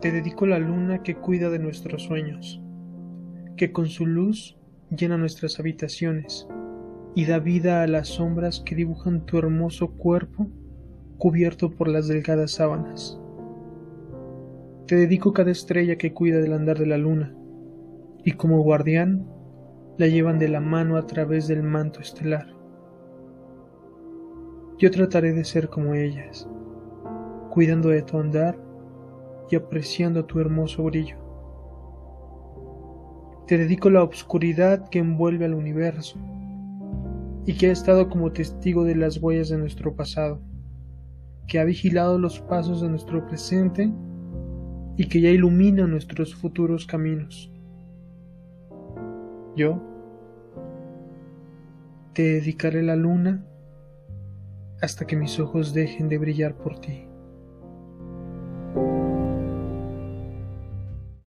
Te dedico la luna que cuida de nuestros sueños, que con su luz llena nuestras habitaciones y da vida a las sombras que dibujan tu hermoso cuerpo cubierto por las delgadas sábanas. Te dedico cada estrella que cuida del andar de la luna, y como guardián la llevan de la mano a través del manto estelar. Yo trataré de ser como ellas, cuidando de tu andar y apreciando tu hermoso brillo. Te dedico la obscuridad que envuelve al universo y que ha estado como testigo de las huellas de nuestro pasado, que ha vigilado los pasos de nuestro presente y que ya ilumina nuestros futuros caminos. Yo te dedicaré la luna hasta que mis ojos dejen de brillar por ti.